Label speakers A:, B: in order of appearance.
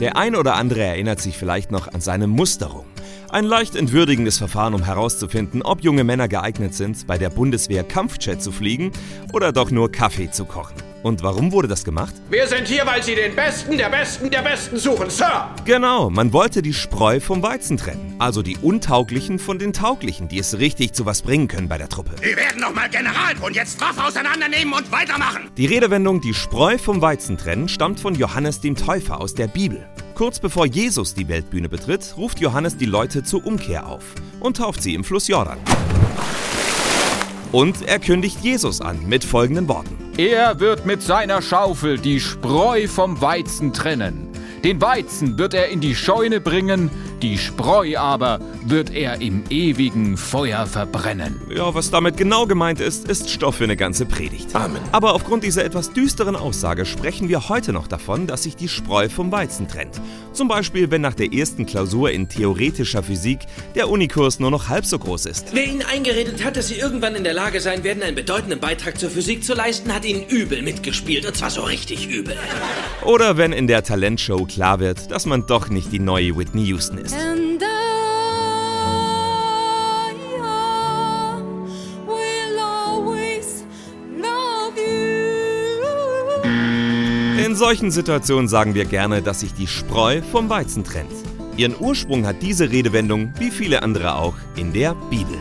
A: Der ein oder andere erinnert sich vielleicht noch an seine Musterung. Ein leicht entwürdigendes Verfahren, um herauszufinden, ob junge Männer geeignet sind, bei der Bundeswehr Kampfjet zu fliegen oder doch nur Kaffee zu kochen. Und warum wurde das gemacht?
B: Wir sind hier, weil Sie den Besten der Besten der Besten suchen, Sir!
A: Genau, man wollte die Spreu vom Weizen trennen. Also die Untauglichen von den Tauglichen, die es richtig zu was bringen können bei der Truppe.
B: Wir werden noch mal Generalton jetzt straff auseinandernehmen und weitermachen!
A: Die Redewendung die Spreu vom Weizen trennen stammt von Johannes dem Täufer aus der Bibel. Kurz bevor Jesus die Weltbühne betritt, ruft Johannes die Leute zur Umkehr auf und tauft sie im Fluss Jordan. Und er kündigt Jesus an mit folgenden Worten.
C: Er wird mit seiner Schaufel die Spreu vom Weizen trennen. Den Weizen wird er in die Scheune bringen, die Spreu aber wird er im ewigen Feuer verbrennen.
A: Ja, was damit genau gemeint ist, ist Stoff für eine ganze Predigt.
B: Amen.
A: Aber aufgrund dieser etwas düsteren Aussage sprechen wir heute noch davon, dass sich die Spreu vom Weizen trennt. Zum Beispiel, wenn nach der ersten Klausur in theoretischer Physik der Unikurs nur noch halb so groß ist.
D: Wer Ihnen eingeredet hat, dass Sie irgendwann in der Lage sein werden, einen bedeutenden Beitrag zur Physik zu leisten, hat Ihnen übel mitgespielt. Und zwar so richtig übel.
A: Oder wenn in der Talentshow klar wird, dass man doch nicht die neue Whitney Houston ist.
E: You.
A: In solchen Situationen sagen wir gerne, dass sich die Spreu vom Weizen trennt. Ihren Ursprung hat diese Redewendung, wie viele andere auch, in der Bibel.